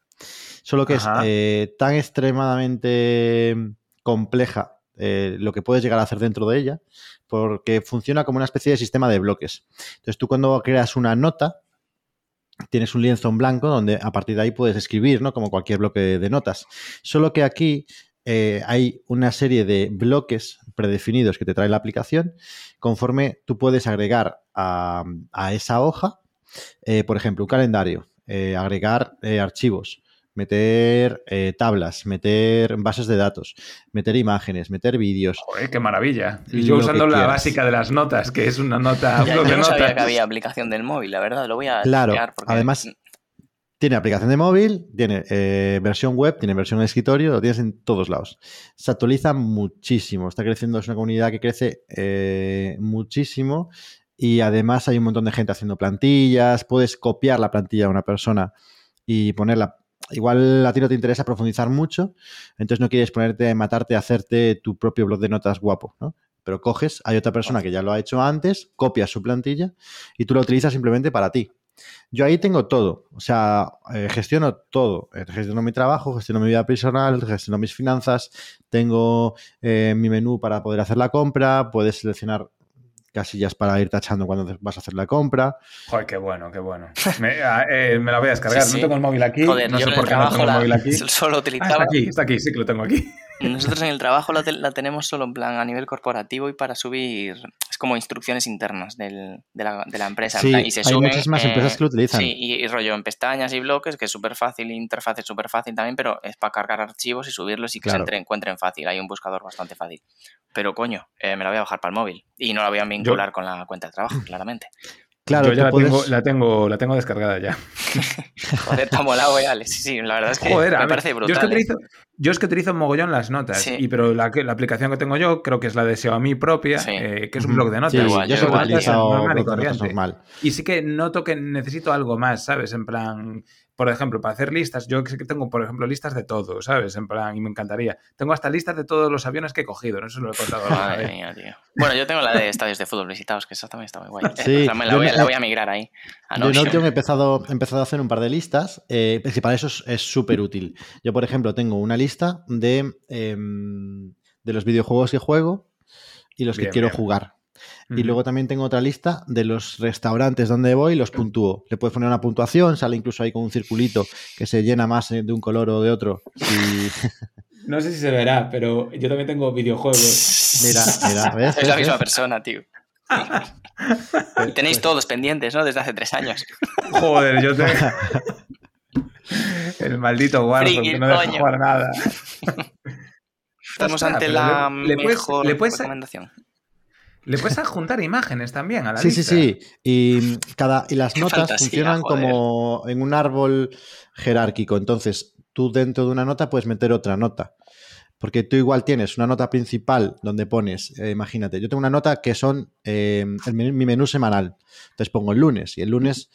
solo que Ajá. es eh, tan extremadamente compleja eh, lo que puedes llegar a hacer dentro de ella, porque funciona como una especie de sistema de bloques. Entonces tú cuando creas una nota, tienes un lienzo en blanco donde a partir de ahí puedes escribir, ¿no? Como cualquier bloque de notas. Solo que aquí eh, hay una serie de bloques predefinidos que te trae la aplicación, conforme tú puedes agregar a, a esa hoja, eh, por ejemplo, un calendario, agregar archivos, meter eh, tablas, meter bases de datos, meter imágenes, meter vídeos. Joder, qué maravilla. Y yo usando la quieras. básica de las notas, que es una nota, Ya, yo de no sabía que había aplicación del móvil, la verdad. Lo voy a Claro, porque- además tiene aplicación de móvil, tiene eh, versión web, tiene versión de escritorio, lo tienes en todos lados. Se actualiza muchísimo, está creciendo, es una comunidad que crece eh, muchísimo y además hay un montón de gente haciendo plantillas, puedes copiar la plantilla de una persona y ponerla. Igual a ti no te interesa profundizar mucho, entonces no quieres ponerte, matarte, hacerte tu propio blog de notas guapo, ¿no? pero coges, hay otra persona que ya lo ha hecho antes, copias su plantilla y tú lo utilizas simplemente para ti. Yo ahí tengo todo, o sea, eh, gestiono todo. Eh, gestiono mi trabajo, gestiono mi vida personal, gestiono mis finanzas, tengo eh, mi menú para poder hacer la compra, puedes seleccionar casillas para ir tachando cuando vas a hacer la compra. Joder, qué bueno, qué bueno. Me, ah, eh, me la voy a descargar. Sí, sí. No tengo el móvil aquí. Joder, no yo sé por qué no tengo el la- móvil aquí. solo Ah, utilizaba. está aquí, está aquí, sí que lo tengo aquí. Nosotros en el trabajo la, te- la tenemos solo en plan a nivel corporativo y para subir. Es como instrucciones internas del- de, la, de la empresa. Sí, y se hay suben, muchas más eh, empresas que lo utilizan. Sí, y, y rollo en pestañas y bloques, que es súper fácil, interfaz es súper fácil también, pero es para cargar archivos y subirlos y que Claro. se entre- encuentren fácil. Hay un buscador bastante fácil. Pero coño, eh, me la voy a bajar para el móvil y no la voy a vincular con la cuenta de trabajo, claramente. Claro, Yo ya la, puedes- tengo, la, tengo, la tengo descargada ya. Joder, está molado, eh, Alex. Sí, sí, la verdad es que Joder, me ver, parece yo es, que brutal. utilizo, yo es que utilizo mogollón las notas, Sí. y, pero la, la aplicación que tengo yo creo que es la de Xiaomi propia, Sí. eh, que es un blog de notas. Sí, igual, yo yo igual. normal y normal. Y sí que noto que necesito algo más, ¿sabes? En plan, por ejemplo, para hacer listas, yo sí que tengo, por ejemplo, listas de todo, ¿sabes? En plan, y me encantaría. Tengo hasta listas de todos los aviones que he cogido, no sé si lo he contado Madre mía, tío. Bueno, yo tengo la de estadios de fútbol visitados, que esa también está muy guay. Eh, Sí, o sea, me la, yo voy, a- no- la voy a migrar ahí. A Yo en Notion. He empezado, he empezado a hacer un par de listas, eh, que para eso es- es súper útil. Yo, por ejemplo, tengo una lista de, em, de los videojuegos que juego y los que quiero bien. jugar. Y luego también tengo otra lista de los restaurantes donde voy y los puntúo. Le puedes poner una puntuación, sale incluso ahí con un circulito que se llena más eh, de un color o de otro. Y No sé si se verá, pero yo también tengo videojuegos. mira, mira, ¿ves? Es la misma persona, tío. Y tenéis todos pendientes, ¿no? Desde hace tres años. Joder, yo tengo... El maldito Warzone que no deja coño. jugar nada. Estamos ante la le- le puedes- mejor le puedes- recomendación. Le puedes adjuntar imágenes también a la Sí, sí, lista. sí. Y cada y las Qué notas fantasía, funcionan joder. como en un árbol jerárquico. Entonces, tú dentro de una nota puedes meter otra nota. Porque tú igual tienes una nota principal donde pones, eh, imagínate, yo tengo una nota que son eh, el mi menú semanal. Entonces pongo el lunes y el lunes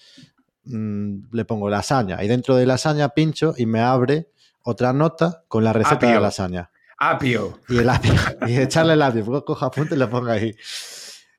mm, le pongo lasaña. Y dentro de lasaña pincho y me abre otra nota con la receta de Apio. la lasaña. Apio. Y el apio. y echarle el apio. Cojo apunte y lo pongo ahí.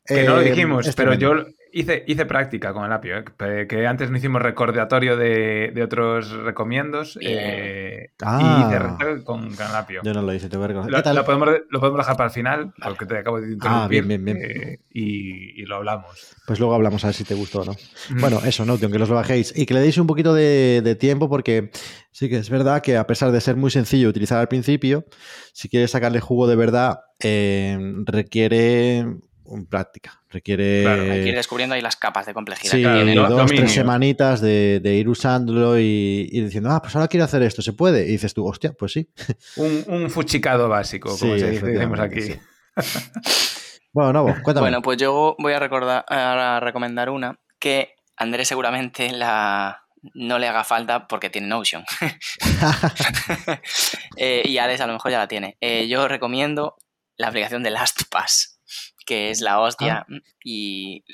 Que no lo Eh, dijimos, es pero yo hice, hice práctica con el apio, ¿eh? que, antes no hicimos recordatorio de, de otros recomiendos eh, Ah. y hice recordatorio con, con el apio. Yo no lo hice, te voy a reconocer. Lo, ¿Qué tal? lo podemos, lo podemos dejar para el final, porque te acabo de interrumpir. Ah, bien, bien, bien. eh, y, y lo hablamos. Pues luego hablamos a ver si te gustó o no. Mm. Bueno, eso, ¿no? Que los lo bajéis y que le deis un poquito de, de tiempo porque sí que es verdad que a pesar de ser muy sencillo utilizar al principio, si quieres sacarle jugo de verdad, eh, requiere un práctica. Requiere, Claro, Hay que ir descubriendo ahí las capas de complejidad sí, que tiene. do- dos, dominio. tres semanitas de, de ir usándolo y, y diciendo, ah, pues ahora quiero hacer esto, ¿se puede? Y dices tú, hostia, pues sí. Un, un fuchicado básico, como Sí, se dice, decimos aquí. Bueno, Novo, cuéntame. Bueno, pues yo voy a recordar a recomendar una que Andrés seguramente la no le haga falta porque tiene Notion. Eh, y Alex a lo mejor ya la tiene. Eh, yo recomiendo la aplicación de LastPass, que es la hostia y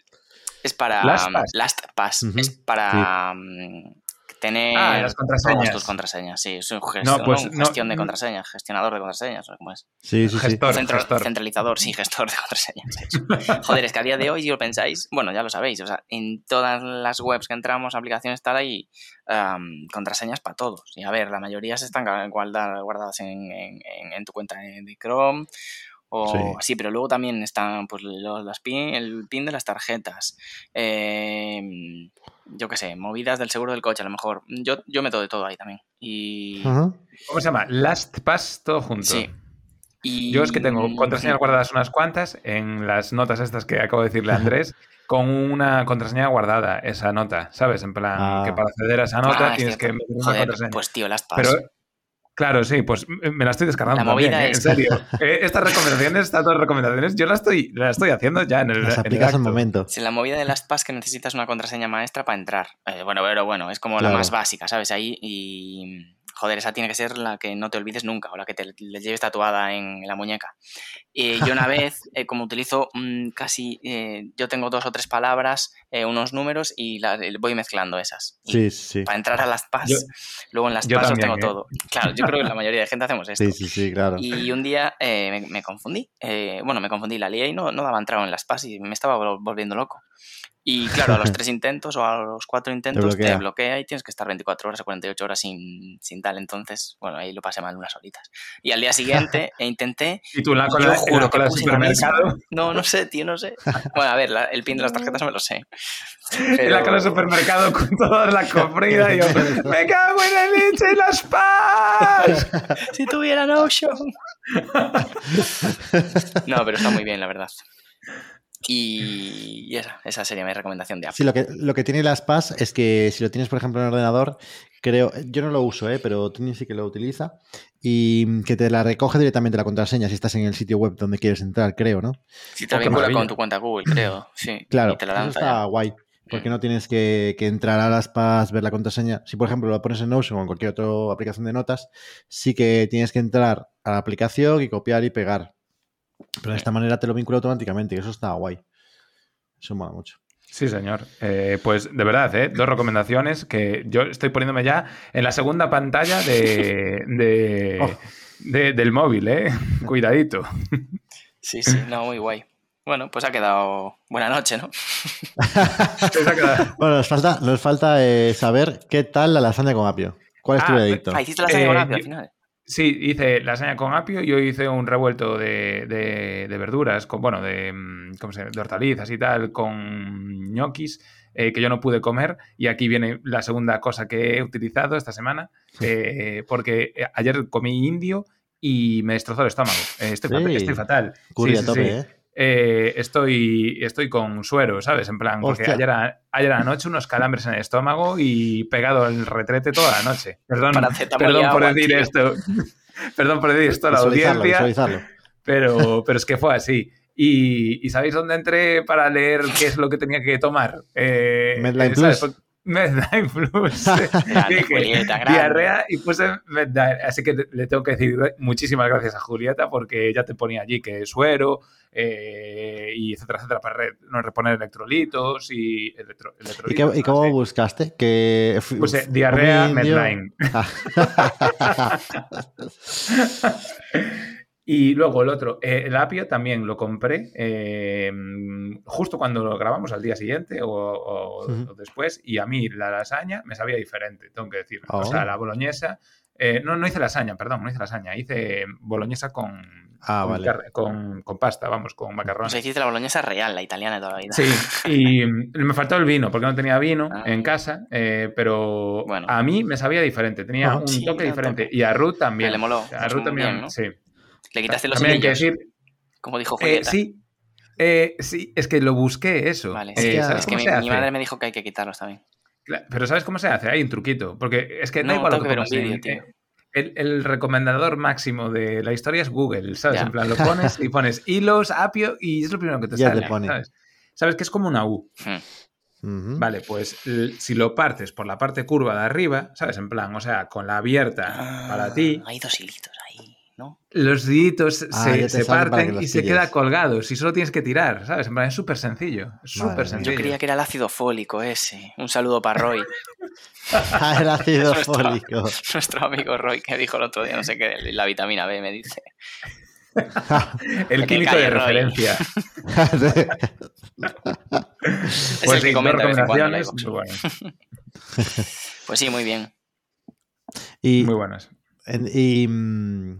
es para LastPass. LastPass, Ujú, es para mm, tener Ah, las contraseñas. tus contraseñas. Sí, es un gestión, No, pues ¿no? no- gestión de contraseñas, gestionador de contraseñas, o cómo es. sí, sí. Gestor. Centro- gestor. Centralizador, sí, gestor de contraseñas. Joder, es que a día de hoy, si lo pensáis, bueno, ya lo sabéis, o sea, en todas las webs que entramos, aplicaciones están ahí am, contraseñas para todos. Y a ver, la mayoría se están guarda- guardadas en, en- en- en tu cuenta de Chrome o Sí. pero luego también están pues, los- las pin, el pin de las tarjetas. em, yo qué sé, movidas del seguro del coche, a lo mejor. Yo, yo meto de todo ahí también. Y. ¿Cómo se llama? LastPass todo junto. Sí. Y, Yo es que tengo contraseñas guardadas unas cuantas en las notas estas que acabo de decirle a Andrés, con una contraseña guardada, esa nota, ¿sabes? En plan, Ah. que para acceder a esa nota Ah, es tienes que meter una Joder, contraseña. pues tío, las Pero, claro, sí, pues me la estoy descargando La movida también, ¿eh? en serio. Eh, Estas recomendaciones, estas dos recomendaciones, yo las estoy, las estoy haciendo ya en el, Las en el aplicas al acto. momento. Si la movida de LastPass que necesitas una contraseña maestra para entrar. Eh, bueno, pero bueno, es como Claro. la más básica, ¿sabes? Ahí y. joder, esa tiene que ser la que no te olvides nunca o la que te le lleves tatuada en la muñeca. Y yo una vez, eh, como utilizo mm, casi, eh, yo tengo dos o tres palabras, eh, unos números y las voy mezclando esas. Y Sí, sí. Para entrar a las PAS, Yo- luego en las PAS tengo ¿eh? todo. Claro, yo creo que la mayoría de gente hacemos esto. Sí, sí, sí, claro. Y un día eh, me, me confundí. Eh, bueno, me confundí, la lié y no, no daba entrado en las PAS y me estaba vol- volviendo loco. Y claro, a los tres intentos o a los cuatro intentos te bloquea. bloquea. y tienes que estar 24 horas o 48 horas sin, sin tal. Entonces, bueno, ahí lo pasé mal unas horitas. Y al día siguiente e intenté. Y tú la y cola, yo en juro la que cola del puse la misma. supermercado, No, no sé, tío, no sé. Bueno, a ver, la- el pin de las tarjetas me lo sé. en la Pero- cola del supermercado con toda la comprida y yo, ¡me cago en la leche, las paz! Si tuviera Notion. no, pero está muy bien, la verdad. Y, esa, esa sería mi recomendación de Apple. Sí, lo que, lo que tiene las PAS es que si lo tienes, por ejemplo, en el ordenador, creo, yo no lo uso, ¿eh? pero Tony sí que lo utiliza, y que te la recoge directamente la contraseña si estás en el sitio web donde quieres entrar, creo, ¿no? Si te vincula con tu cuenta Google, creo. Sí. Claro, Y te la eso está guay, porque Mm. no tienes que, que entrar a las PAS, ver la contraseña. Si, por ejemplo, lo pones en Notion o en cualquier otra aplicación de notas, sí que tienes que entrar a la aplicación y copiar y pegar. Pero de esta manera te lo vincula automáticamente, que eso está guay. Eso mola mucho. Sí, señor. Eh, pues de verdad, ¿eh? dos recomendaciones que yo estoy poniéndome ya en la segunda pantalla de, de- Oh. de- del móvil, ¿eh? Cuidadito. Sí, sí, no, muy guay. Bueno, pues ha quedado buena noche, ¿no? Queda- Bueno, nos falta, nos falta eh, saber qué tal la lasaña con apio. ¿Cuál es tu Ah, veredicto? Ah, hiciste la serie Eh, con Apio al final. Sí, hice lasaña con apio y hoy hice un revuelto de, de- de verduras, con, bueno, de, mm, ¿cómo se de hortalizas y tal, con ñoquis eh, que yo no pude comer. Y aquí viene la segunda cosa que he utilizado esta semana, eh, porque eh, ayer comí indio y me destrozó el estómago. Eh, estoy, fatal, estoy fatal. Curry Sí, a sí, tope, sí. ¿Eh? Estoy, estoy con suero, ¿sabes? En plan, porque Hostia. ayer, a- ayer anoche unos calambres en el estómago y pegado el retrete toda la noche. Perdón, perdón por agua, decir tío. esto. Perdón por decir esto a la audiencia, pero, pero es que fue así. Y, y ¿sabéis dónde entré para leer qué es lo que tenía que tomar? Eh, Medline eh. Plus. Julieta, grande. diarrea y puse Medline. Así que le tengo que decir muchísimas gracias a Julieta porque ya te ponía allí que suero eh, y etcétera, etcétera, para re- no reponer electrolitos y electro- ¿Y, electrolitos. qué, y no cómo buscaste? Que Puse diarrea. Medline. Y luego el otro, eh, el apio también lo compré eh, justo cuando lo grabamos al día siguiente o, o- o después y a mí la lasaña me sabía diferente, tengo que decir. Oh. O sea, la boloñesa, eh, no, no hice lasaña, perdón, no hice lasaña, hice boloñesa con, Ah, con, vale. con- con pasta, vamos, con O macarrones. sea, hiciste la boloñesa real, la italiana de toda la vida. Sí, y me faltó el vino, porque no tenía vino Ah. en casa, eh, pero Bueno. a mí me sabía diferente, tenía Ah, un sí, toque diferente. toque. Y a Ruth también. Le moló, A Ruth también, bien, ¿no? sí. Le quitaste los También hay que decir, como dijo eh, Julieta. sí, eh, sí, es que lo busqué eso. Vale, Eh, sí. ¿Sabes es que mi, madre me dijo que hay que quitarlos también. Pero ¿sabes cómo se hace? Hay un truquito. Porque es que da No, igual lo que que ver un pongas en- vídeo, tío. eh, El, el recomendador máximo de la historia es Google, ¿sabes? Ya. En plan, lo pones y pones hilos, apio y es lo primero que te Ya te sale. pone. ¿sabes? Sabes que es como una U. Hmm. Vale, pues si lo partes por la parte curva de arriba, ¿sabes? En plan, o sea, con la abierta Ah, para ti, Hay dos hilitos ¿no? los deditos Ah, se, parten y se queda colgados y solo tienes que tirar, ¿sabes? En plan, es súper sencillo. Súper sencillo. Yo creía que era el ácido fólico ese. Un saludo para Roy, Ah, el ácido Nuestro- fólico. nuestro amigo Roy, que dijo el otro día, no sé qué, la vitamina B me dice. El químico de Roy. referencia. Es Pues el sí, que dos comenta de vez en cuando en recomendaciones iVoox. muy buenas. Pues sí, muy bien. y, Muy buenas. Y, mm,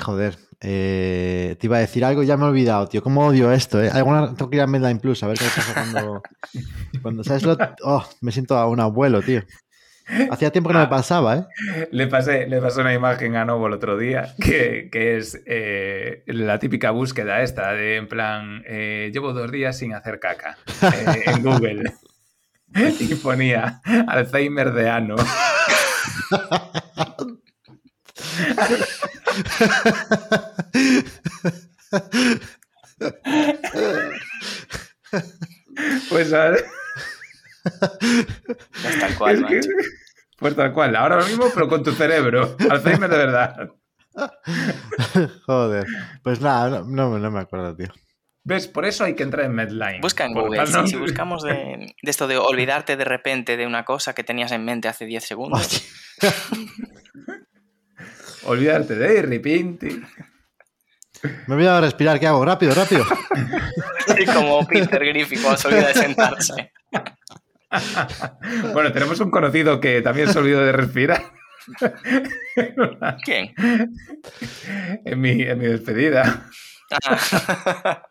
joder, eh, te iba a decir algo y ya me he olvidado, tío. ¿Cómo odio esto? Eh? Alguna, tengo que ir a Medline Plus a ver qué pasa cuando, cuando ¿sabes lo? Oh, me siento a un abuelo, tío. Hacía tiempo que no me pasaba, ¿eh? Le pasé, le pasé una imagen a Novo el otro día que, que es eh, la típica búsqueda esta de en plan, eh, llevo dos días sin hacer caca eh, en Google. Y ponía Alzheimer de ano. Pues a ver, Ya está el cual, es que. Pues tal cual, ahora mismo, pero con tu cerebro. Alzheimer de verdad. Joder. Pues nada, no, no, no me acuerdo, tío. ¿Ves? Por eso hay que entrar en Medline. Busca en Google. tal si buscamos de, de esto de olvidarte de repente de una cosa que tenías en mente hace 10 segundos. Olvidarte de Irripinti. Me voy a respirar, ¿qué hago? Rápido, rápido. Y como Peter Griffin cuando se olvida de sentarse. Bueno, tenemos un conocido que también se olvidó de respirar ¿Quién? en mi, en mi despedida. Ah,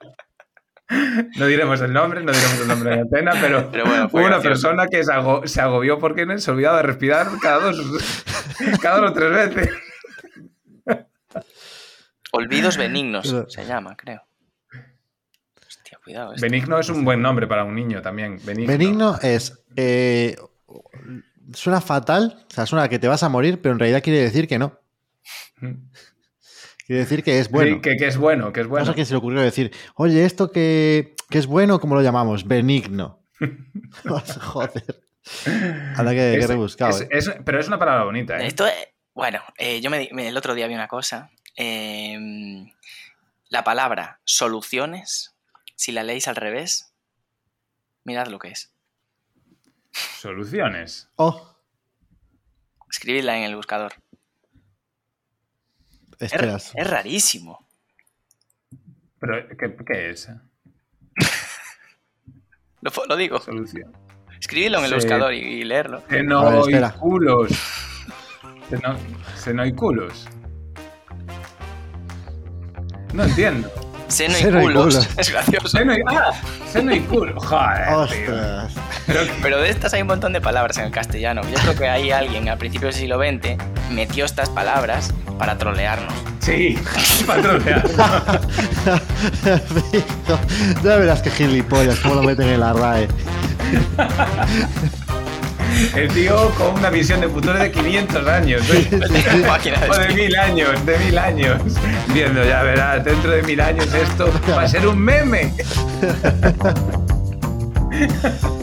No diremos el nombre, no diremos el nombre de la antena, pero, Pero bueno, fue hubo una gracioso. persona que se agobió porque se olvidaba de respirar cada dos, cada dos o tres veces. Olvidos benignos Pero- se llama, creo. Hostia, cuidado. esto. Benigno es un buen nombre para un niño también. Benigno. Benigno es. eh, suena fatal, o sea, suena a que te vas a morir, pero en realidad quiere decir que no. Quiere decir que es bueno. Sí, que, que es bueno, que es No bueno. sé a quién se le ocurrió decir, oye, esto que, que es bueno, ¿cómo lo llamamos? Benigno. Joder. Anda que, que rebuscado. es- eh. es- pero es una palabra bonita, ¿eh? Esto, eh, bueno, eh, yo me, me- el otro día vi una cosa. Eh, la palabra soluciones, si la leéis al revés, mirad lo que es. Soluciones. Oh, Escribidla en el buscador. Es, esperas. es rarísimo. Pero, ¿qué, qué es? Lo, lo digo. Solución. Escribidlo en el buscador y, y leerlo. A ver, espera. Senoiculos. Seno- Senoiculos. No entiendo. Seno y Seno y culos. culos. Es gracioso. Seno y, ah, seno y culo. Joder, tío. Ostras. Pero, Pero de estas hay un montón de palabras en el castellano. Yo creo que hay alguien al principio del siglo XX metió estas palabras para trolearnos. sí, patronear. ya verás que gilipollas, cómo lo meten en la RAE. El tío con una visión de futuro de 500 años. ¿eh? O de mil años, de mil años. Viendo, ya verás, dentro de mil años esto va a ser un meme.